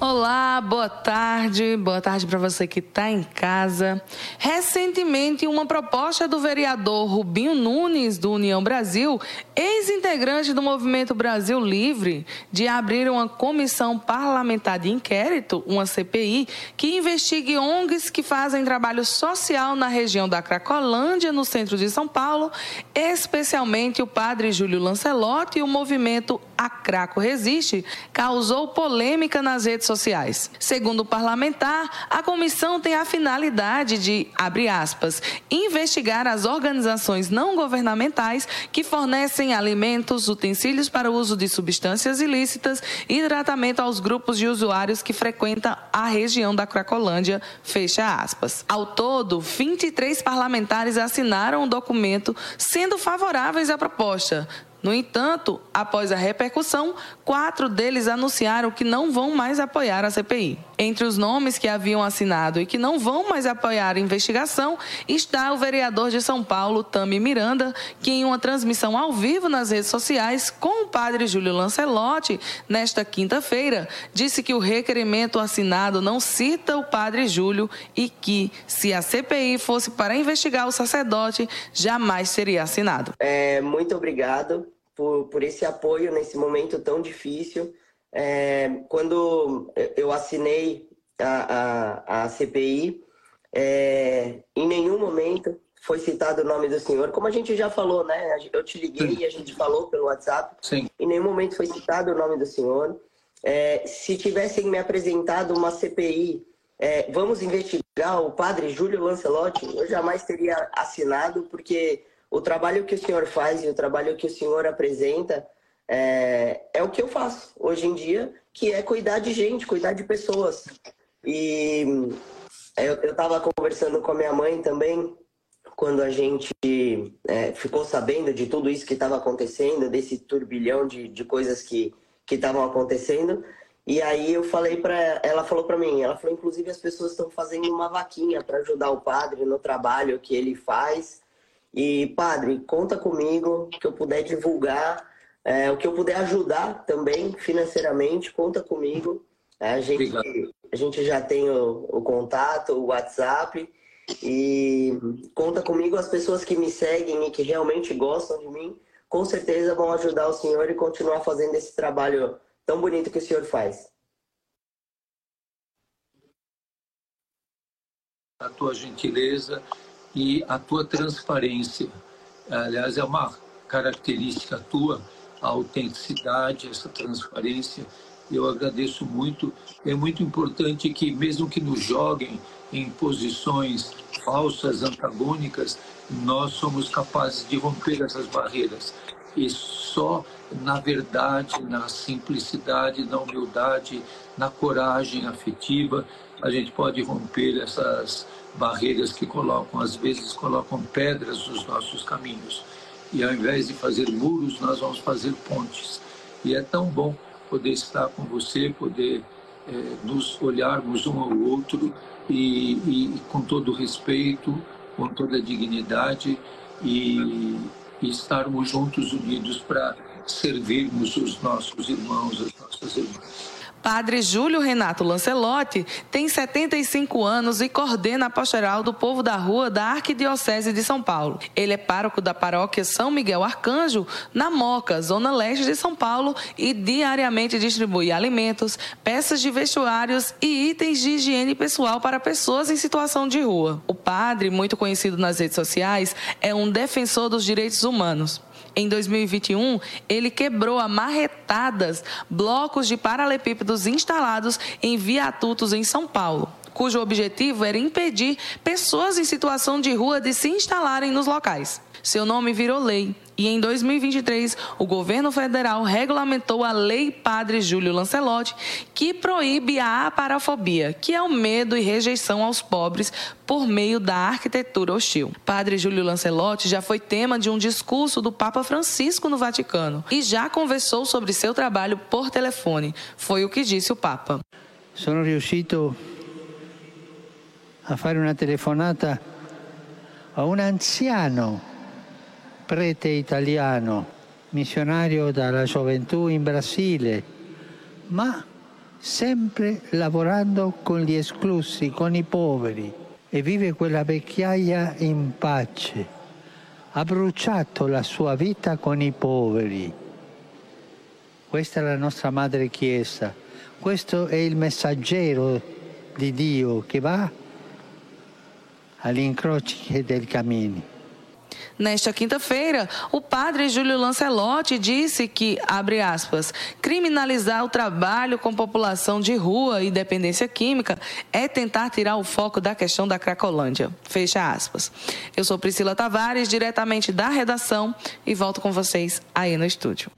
Olá, boa tarde. Boa tarde para você que está em casa. Recentemente, uma proposta do vereador Rubinho Nunes, do União Brasil, ex-integrante do Movimento Brasil Livre, de abrir uma comissão parlamentar de inquérito, uma CPI, que investigue ONGs que fazem trabalho social na região da Cracolândia, no centro de São Paulo, especialmente o padre Júlio Lancelotti e o movimento A Craco Resiste, causou polêmica nas redes sociais. Segundo o parlamentar, a comissão tem a finalidade de, abre aspas, investigar as organizações não governamentais que fornecem alimentos, utensílios para o uso de substâncias ilícitas e tratamento aos grupos de usuários que frequentam a região da Cracolândia, fecha aspas. Ao todo, 23 parlamentares assinaram o documento sendo favoráveis à proposta, no entanto, após a repercussão, quatro deles anunciaram que não vão mais apoiar a CPI. Entre os nomes que haviam assinado e que não vão mais apoiar a investigação está o vereador de São Paulo, Tami Miranda, que em uma transmissão ao vivo nas redes sociais com o padre Júlio Lancelotti, nesta quinta-feira, disse que o requerimento assinado não cita o padre Júlio e que, se a CPI fosse para investigar o sacerdote, jamais seria assinado. É, muito obrigado por, por esse apoio nesse momento tão difícil. É, quando eu assinei a, a, a CPI, é, em nenhum momento foi citado o nome do senhor. Como a gente já falou, né? Eu te liguei Sim. e a gente falou pelo WhatsApp. Sim. Em nenhum momento foi citado o nome do senhor. É, se tivessem me apresentado uma CPI, é, vamos investigar o padre Júlio Lancelotti, eu jamais teria assinado, porque o trabalho que o senhor faz e o trabalho que o senhor apresenta é, é o que eu faço hoje em dia, que é cuidar de gente, cuidar de pessoas. E eu estava conversando com a minha mãe também, quando a gente é, ficou sabendo de tudo isso que estava acontecendo, desse turbilhão de, de coisas que estavam acontecendo. E aí eu falei para ela falou para mim, ela falou inclusive as pessoas estão fazendo uma vaquinha para ajudar o padre no trabalho que ele faz e, padre, conta comigo que eu puder divulgar, é, o que eu puder ajudar também financeiramente, conta comigo. É, a, gente, a gente já tem o, o contato, o WhatsApp. E conta comigo as pessoas que me seguem e que realmente gostam de mim, com certeza vão ajudar o senhor e continuar fazendo esse trabalho tão bonito que o senhor faz. A tua gentileza e a tua transparência. Aliás, é uma característica tua, a autenticidade, essa transparência. Eu agradeço muito. É muito importante que, mesmo que nos joguem em posições falsas, antagônicas, nós somos capazes de romper essas barreiras. E só na verdade, na simplicidade, na humildade, na coragem afetiva, a gente pode romper essas barreiras que colocam, às vezes, colocam pedras nos nossos caminhos. E ao invés de fazer muros, nós vamos fazer pontes. E é tão bom poder estar com você, poder é, nos olharmos um ao outro e, e, com todo respeito, com toda dignidade e, e estarmos juntos unidos para servirmos os nossos irmãos, as nossas irmãs. Padre Júlio Renato Lancelotti tem 75 anos e coordena a pastoral do povo da rua da Arquidiocese de São Paulo. Ele é pároco da paróquia São Miguel Arcanjo, na Moca, zona leste de São Paulo, e diariamente distribui alimentos, peças de vestuários e itens de higiene pessoal para pessoas em situação de rua. O padre, muito conhecido nas redes sociais, é um defensor dos direitos humanos. Em 2021, ele quebrou a marretadas blocos de paralelepípedos instalados em viatutos em São Paulo cujo objetivo era impedir pessoas em situação de rua de se instalarem nos locais. Seu nome virou lei e em 2023 o governo federal regulamentou a Lei Padre Júlio Lancelotti, que proíbe a aparafobia, que é o medo e rejeição aos pobres por meio da arquitetura hostil. Padre Júlio Lancelotti já foi tema de um discurso do Papa Francisco no Vaticano e já conversou sobre seu trabalho por telefone. Foi o que disse o Papa. Sono riuscito a fare una telefonata a un anziano prete italiano, missionario dalla gioventù in Brasile, ma sempre lavorando con gli esclusi, con i poveri e vive quella vecchiaia in pace. Ha bruciato la sua vita con i poveri. Questa è la nostra Madre Chiesa, questo è il messaggero di Dio che va agli incroci del cammini. Nesta quinta-feira, o padre Júlio Lancelotti disse que, abre aspas, criminalizar o trabalho com população de rua e dependência química é tentar tirar o foco da questão da Cracolândia. Fecha aspas. Eu sou Priscila Tavares, diretamente da redação, e volto com vocês aí no estúdio.